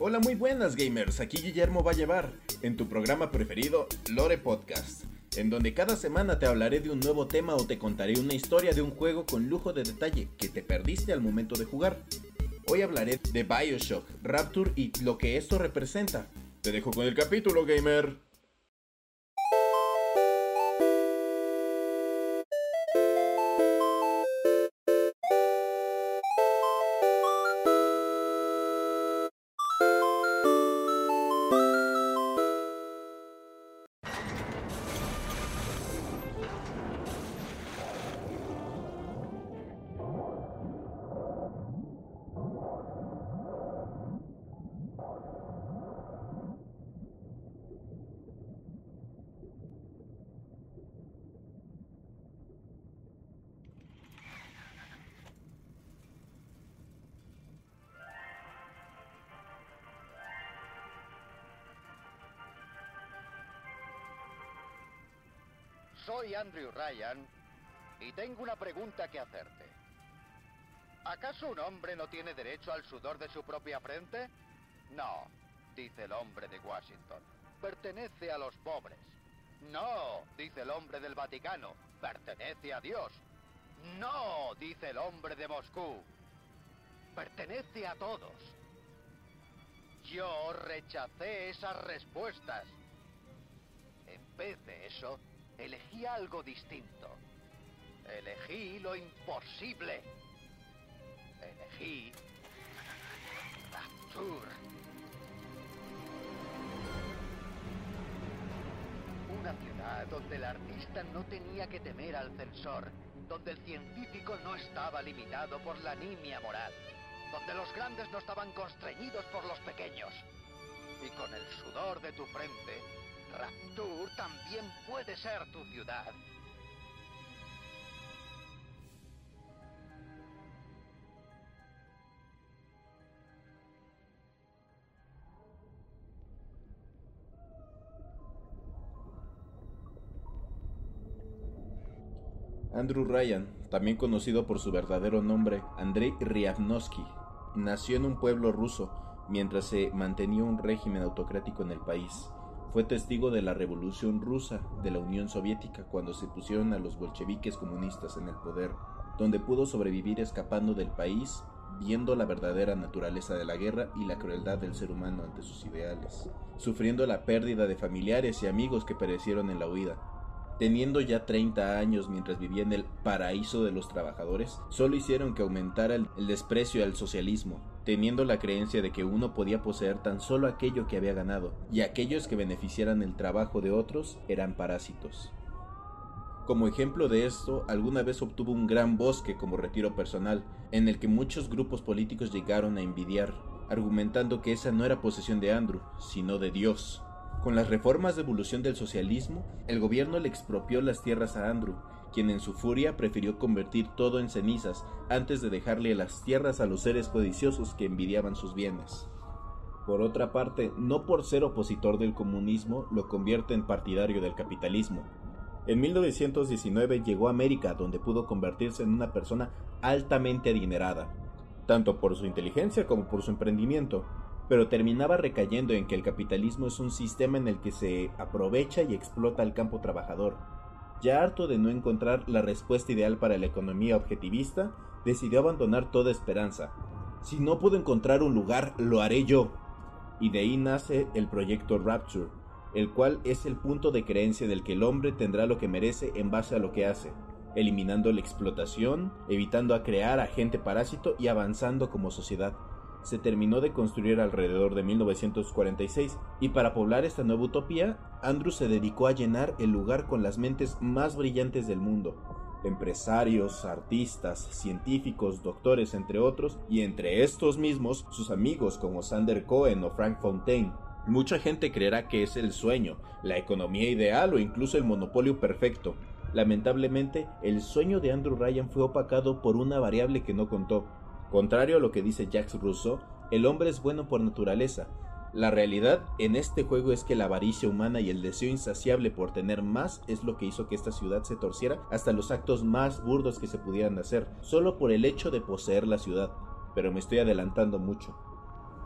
Hola, muy buenas gamers, aquí Guillermo va a llevar, en tu programa preferido, Lore Podcast, en donde cada semana te hablaré de un nuevo tema o te contaré una historia de un juego con lujo de detalle que te perdiste al momento de jugar. Hoy hablaré de Bioshock, Rapture y lo que esto representa. Te dejo con el capítulo, gamer. Soy Andrew Ryan y tengo una pregunta que hacerte. ¿Acaso un hombre no tiene derecho al sudor de su propia frente? No, dice el hombre de Washington. Pertenece a los pobres. No, dice el hombre del Vaticano. Pertenece a Dios. No, dice el hombre de Moscú. Pertenece a todos. Yo rechacé esas respuestas. En vez de eso, elegí algo distinto. Elegí lo imposible. Elegí Rapture. Una ciudad donde el artista no tenía que temer al censor, donde el científico no estaba limitado por la nimia moral, donde los grandes no estaban constreñidos por los pequeños. Y con el sudor de tu frente, Rapture también puede ser tu ciudad. Andrew Ryan, también conocido por su verdadero nombre, Andrei Ryavnosky, nació en un pueblo ruso mientras se mantenía un régimen autocrático en el país. Fue testigo de la Revolución Rusa de la Unión Soviética cuando se pusieron a los bolcheviques comunistas en el poder, donde pudo sobrevivir escapando del país, viendo la verdadera naturaleza de la guerra y la crueldad del ser humano ante sus ideales, sufriendo la pérdida de familiares y amigos que perecieron en la huida, Teniendo ya 30 años mientras vivía en el paraíso de los trabajadores, solo hicieron que aumentara el, desprecio al socialismo, teniendo la creencia de que uno podía poseer tan solo aquello que había ganado, y aquellos que beneficiaran el trabajo de otros eran parásitos. Como ejemplo de esto, alguna vez obtuvo un gran bosque como retiro personal, en el que muchos grupos políticos llegaron a envidiar, argumentando que esa no era posesión de Andrew, sino de Dios, con las reformas de evolución del socialismo, el gobierno le expropió las tierras a Andrew, quien en su furia prefirió convertir todo en cenizas antes de dejarle las tierras a los seres codiciosos que envidiaban sus bienes. Por otra parte, no por ser opositor del comunismo lo convierte en partidario del capitalismo. En 1919 llegó a América donde pudo convertirse en una persona altamente adinerada, tanto por su inteligencia como por su emprendimiento, pero terminaba recayendo en que el capitalismo es un sistema en el que se aprovecha y explota al campo trabajador. Ya harto de no encontrar la respuesta ideal para la economía objetivista, decidió abandonar toda esperanza. Si no puedo encontrar un lugar, lo haré yo. Y de ahí nace el proyecto Rapture, el cual es el punto de creencia del que el hombre tendrá lo que merece en base a lo que hace, eliminando la explotación, evitando a crear a gente parásito y avanzando como sociedad se terminó de construir alrededor de 1946 y para poblar esta nueva utopía, Andrew se dedicó a llenar el lugar con las mentes más brillantes del mundo, empresarios, artistas, científicos, doctores, entre otros, y entre estos mismos sus amigos como Sander Cohen o Frank Fontaine. Mucha gente creerá que es el sueño, la economía ideal o incluso el monopolio perfecto. Lamentablemente, el sueño de Andrew Ryan fue opacado por una variable que no contó, Contrario a lo que dice Jacques Rousseau, el hombre es bueno por naturaleza. La realidad en este juego es que la avaricia humana y el deseo insaciable por tener más es lo que hizo que esta ciudad se torciera hasta los actos más burdos que se pudieran hacer, solo por el hecho de poseer la ciudad. Pero me estoy adelantando mucho.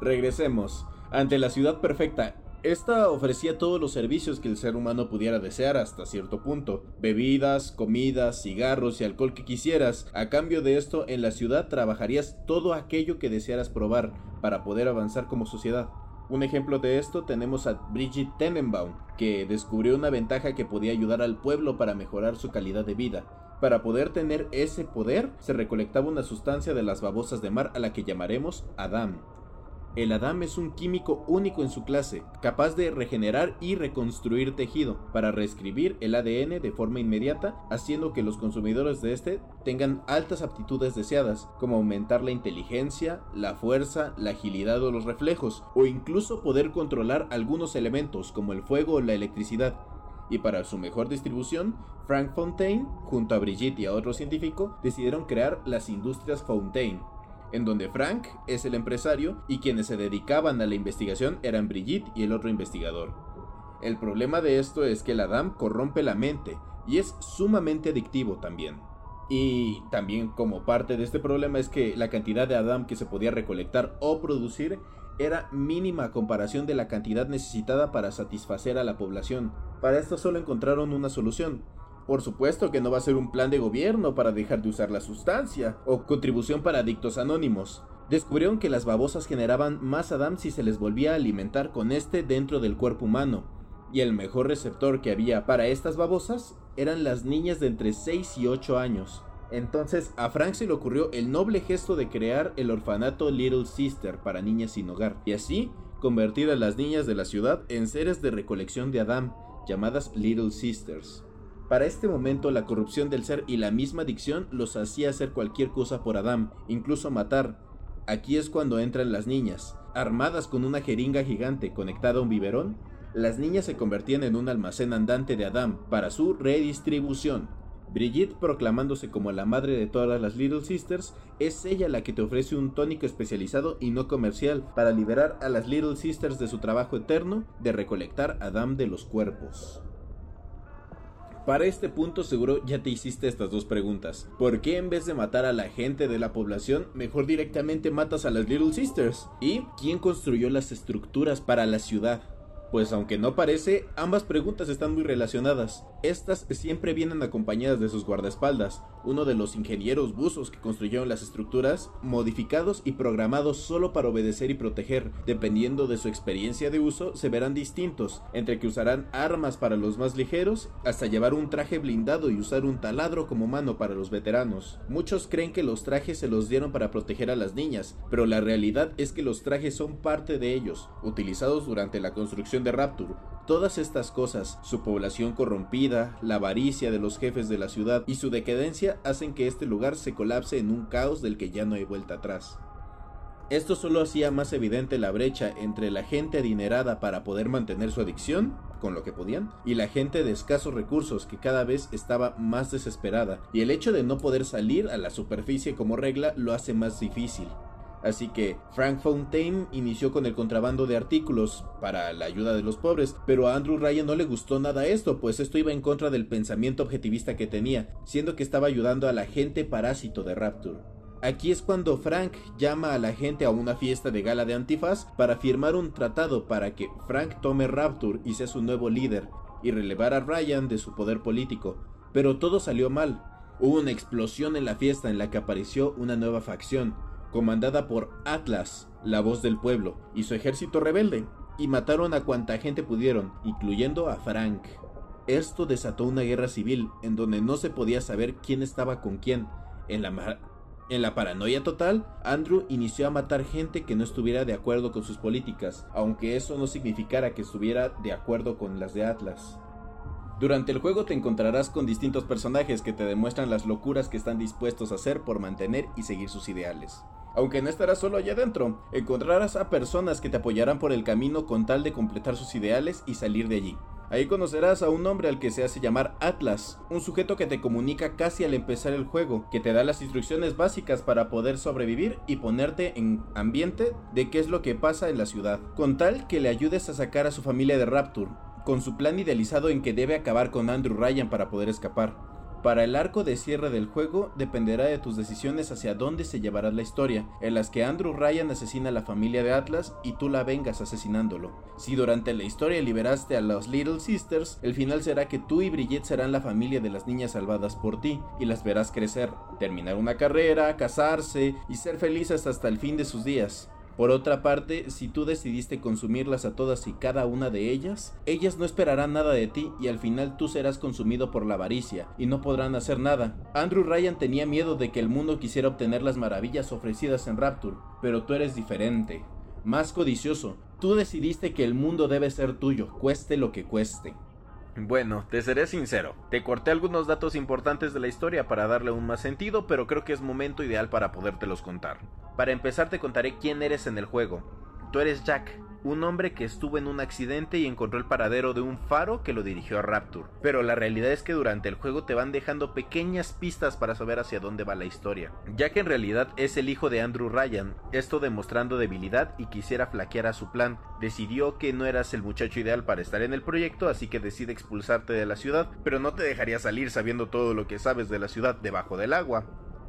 Regresemos. ante la ciudad perfecta. Esta ofrecía todos los servicios que el ser humano pudiera desear hasta cierto punto. Bebidas, comidas, cigarros y alcohol que quisieras. A cambio de esto, en la ciudad trabajarías todo aquello que desearas probar para poder avanzar como sociedad. Un ejemplo de esto tenemos a Brigitte Tenenbaum, que descubrió una ventaja que podía ayudar al pueblo para mejorar su calidad de vida. Para poder tener ese poder, se recolectaba una sustancia de las babosas de mar a la que llamaremos Adam. El Adam es un químico único en su clase, capaz de regenerar y reconstruir tejido para reescribir el ADN de forma inmediata, haciendo que los consumidores de este tengan altas aptitudes deseadas, como aumentar la inteligencia, la fuerza, la agilidad o los reflejos, o incluso poder controlar algunos elementos como el fuego o la electricidad. Y para su mejor distribución, Frank Fontaine, junto a Brigitte y a otro científico, decidieron crear las industrias Fontaine, en donde Frank es el empresario y quienes se dedicaban a la investigación eran Brigitte y el otro investigador. El problema de esto es que el Adam corrompe la mente y es sumamente adictivo también. Y también como parte de este problema es que la cantidad de Adam que se podía recolectar o producir era mínima a comparación de la cantidad necesitada para satisfacer a la población. Para esto solo encontraron una solución, por supuesto que no va a ser un plan de gobierno para dejar de usar la sustancia, o contribución para adictos anónimos. Descubrieron que las babosas generaban más Adam si se les volvía a alimentar con este dentro del cuerpo humano, y el mejor receptor que había para estas babosas eran las niñas de entre 6 y 8 años. Entonces a Frank se le ocurrió el noble gesto de crear el orfanato Little Sister para niñas sin hogar, y así convertir a las niñas de la ciudad en seres de recolección de Adam, llamadas Little Sisters. Para este momento la corrupción del ser y la misma adicción los hacía hacer cualquier cosa por Adam, incluso matar. Aquí es cuando entran las niñas. Armadas con una jeringa gigante conectada a un biberón, las niñas se convertían en un almacén andante de Adam para su redistribución. Brigitte, proclamándose como la madre de todas las Little Sisters, es ella la que te ofrece un tónico especializado y no comercial para liberar a las Little Sisters de su trabajo eterno de recolectar Adam de los cuerpos. Para este punto seguro ya te hiciste estas dos preguntas. ¿Por qué en vez de matar a la gente de la población, mejor directamente matas a las Little Sisters? ¿Y quién construyó las estructuras para la ciudad? Pues aunque no parece, ambas preguntas están muy relacionadas. Estas siempre vienen acompañadas de sus guardaespaldas, uno de los ingenieros buzos que construyeron las estructuras, modificados y programados solo para obedecer y proteger. Dependiendo de su experiencia de uso, se verán distintos, entre que usarán armas para los más ligeros, hasta llevar un traje blindado y usar un taladro como mano para los veteranos. Muchos creen que los trajes se los dieron para proteger a las niñas, pero la realidad es que los trajes son parte de ellos, utilizados durante la construcción de Rapture. Todas estas cosas, su población corrompida, la avaricia de los jefes de la ciudad y su decadencia hacen que este lugar se colapse en un caos del que ya no hay vuelta atrás. Esto solo hacía más evidente la brecha entre la gente adinerada para poder mantener su adicción, con lo que podían, y la gente de escasos recursos que cada vez estaba más desesperada, y el hecho de no poder salir a la superficie como regla lo hace más difícil. Así que Frank Fontaine inició con el contrabando de artículos para la ayuda de los pobres, pero a Andrew Ryan no le gustó nada esto, pues esto iba en contra del pensamiento objetivista que tenía, siendo que estaba ayudando a la gente parásito de Rapture. Aquí es cuando Frank llama a la gente a una fiesta de gala de antifaz para firmar un tratado para que Frank tome Rapture y sea su nuevo líder, y relevar a Ryan de su poder político. Pero todo salió mal. Hubo una explosión en la fiesta en la que apareció una nueva facción, comandada por Atlas, la voz del pueblo, y su ejército rebelde, y mataron a cuanta gente pudieron, incluyendo a Frank. Esto desató una guerra civil en donde no se podía saber quién estaba con quién. En la, en la paranoia total, Andrew inició a matar gente que no estuviera de acuerdo con sus políticas, aunque eso no significara que estuviera de acuerdo con las de Atlas. Durante el juego te encontrarás con distintos personajes que te demuestran las locuras que están dispuestos a hacer por mantener y seguir sus ideales. Aunque no estarás solo allá adentro, encontrarás a personas que te apoyarán por el camino con tal de completar sus ideales y salir de allí. Ahí conocerás a un hombre al que se hace llamar Atlas, un sujeto que te comunica casi al empezar el juego, que te da las instrucciones básicas para poder sobrevivir y ponerte en ambiente de qué es lo que pasa en la ciudad, con tal que le ayudes a sacar a su familia de Rapture, con su plan idealizado en que debe acabar con Andrew Ryan para poder escapar. Para el arco de cierre del juego dependerá de tus decisiones hacia dónde se llevará la historia, en las que Andrew Ryan asesina a la familia de Atlas y tú la vengas asesinándolo. Si durante la historia liberaste a los Little Sisters, el final será que tú y Bridget serán la familia de las niñas salvadas por ti y las verás crecer, terminar una carrera, casarse y ser felices hasta el fin de sus días. Por otra parte, si tú decidiste consumirlas a todas y cada una de ellas, ellas no esperarán nada de ti y al final tú serás consumido por la avaricia y no podrán hacer nada. Andrew Ryan tenía miedo de que el mundo quisiera obtener las maravillas ofrecidas en Rapture, pero tú eres diferente, más codicioso. Tú decidiste que el mundo debe ser tuyo, cueste lo que cueste. Bueno, te seré sincero, te corté algunos datos importantes de la historia para darle un más sentido, pero creo que es momento ideal para podértelos contar. Para empezar te contaré quién eres en el juego. Tú eres Jack, un hombre que estuvo en un accidente y encontró el paradero de un faro que lo dirigió a Rapture. Pero la realidad es que durante el juego te van dejando pequeñas pistas para saber hacia dónde va la historia. Ya que en realidad es el hijo de Andrew Ryan, esto demostrando debilidad y quisiera flaquear a su plan. Decidió que no eras el muchacho ideal para estar en el proyecto, así que decide expulsarte de la ciudad, pero no te dejaría salir sabiendo todo lo que sabes de la ciudad debajo del agua.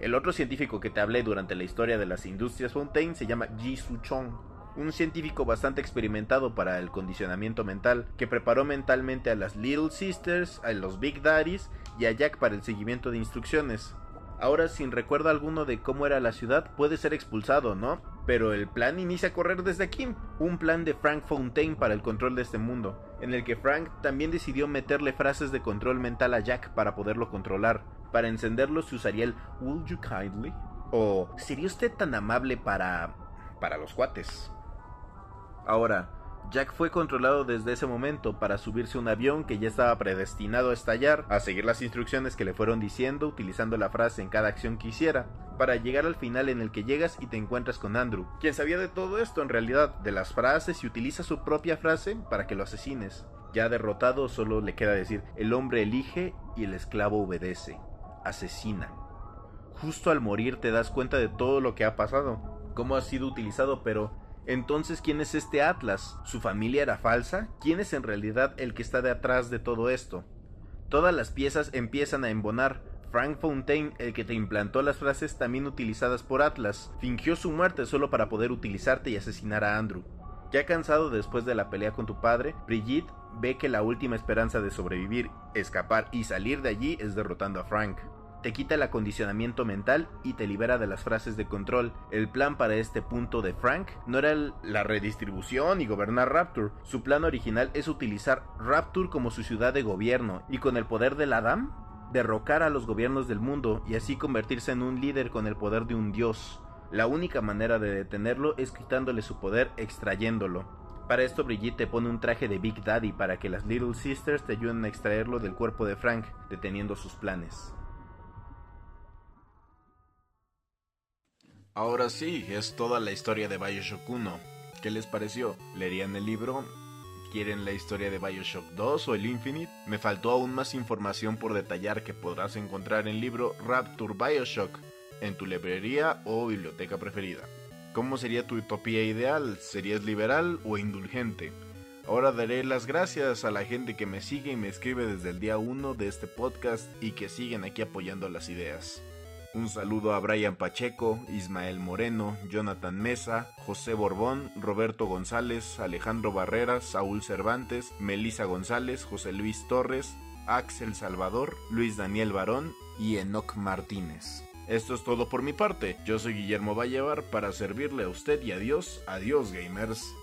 El otro científico que te hablé durante la historia de las industrias Fontaine se llama Ji Su Chong un científico bastante experimentado para el condicionamiento mental, que preparó mentalmente a las Little Sisters, a los Big Daddies y a Jack para el seguimiento de instrucciones. Ahora, sin recuerdo alguno de cómo era la ciudad, puede ser expulsado, ¿no? Pero el plan inicia a correr desde aquí. Un plan de Frank Fontaine para el control de este mundo, en el que Frank también decidió meterle frases de control mental a Jack para poderlo controlar. Para encenderlo se usaría el Will you kindly? O ¿sería usted tan amable para... para los cuates? Ahora, Jack fue controlado desde ese momento para subirse a un avión que ya estaba predestinado a estallar, a seguir las instrucciones que le fueron diciendo utilizando la frase en cada acción que hiciera, para llegar al final en el que llegas y te encuentras con Andrew, quien sabía de todo esto en realidad, de las frases y utiliza su propia frase para que lo asesines. Ya derrotado solo le queda decir, el hombre elige y el esclavo obedece. Asesina. Justo al morir te das cuenta de todo lo que ha pasado, cómo ha sido utilizado, pero entonces, ¿quién es este Atlas? ¿Su familia era falsa? ¿Quién es en realidad el que está detrás de todo esto? Todas las piezas empiezan a embonar. Frank Fontaine, el que te implantó las frases también utilizadas por Atlas, fingió su muerte solo para poder utilizarte y asesinar a Andrew. Ya cansado después de la pelea con tu padre, Brigitte ve que la última esperanza de sobrevivir, escapar y salir de allí es derrotando a Frank te quita el acondicionamiento mental y te libera de las frases de control. El plan para este punto de Frank no era la redistribución y gobernar Rapture. Su plan original es utilizar Rapture como su ciudad de gobierno y con el poder del Adam derrocar a los gobiernos del mundo y así convertirse en un líder con el poder de un dios. La única manera de detenerlo es quitándole su poder extrayéndolo. Para esto Brigitte te pone un traje de Big Daddy para que las Little Sisters te ayuden a extraerlo del cuerpo de Frank, deteniendo sus planes. Ahora sí, es toda la historia de Bioshock 1. ¿Qué les pareció? ¿Leerían el libro? ¿Quieren la historia de Bioshock 2 o el Infinite? Me faltó aún más información por detallar que podrás encontrar en el libro Rapture Bioshock en tu librería o biblioteca preferida. ¿Cómo sería tu utopía ideal? ¿Serías liberal o indulgente? Ahora daré las gracias a la gente que me sigue y me escribe desde el día 1 de este podcast y que siguen aquí apoyando las ideas. Un saludo a Brian Pacheco, Ismael Moreno, Jonathan Mesa, José Borbón, Roberto González, Alejandro Barreras, Saúl Cervantes, Melisa González, José Luis Torres, Axel Salvador, Luis Daniel Barón y Enoc Martínez. Esto es todo por mi parte. Yo soy Guillermo Vallevar para servirle a usted y a Dios. Adiós gamers.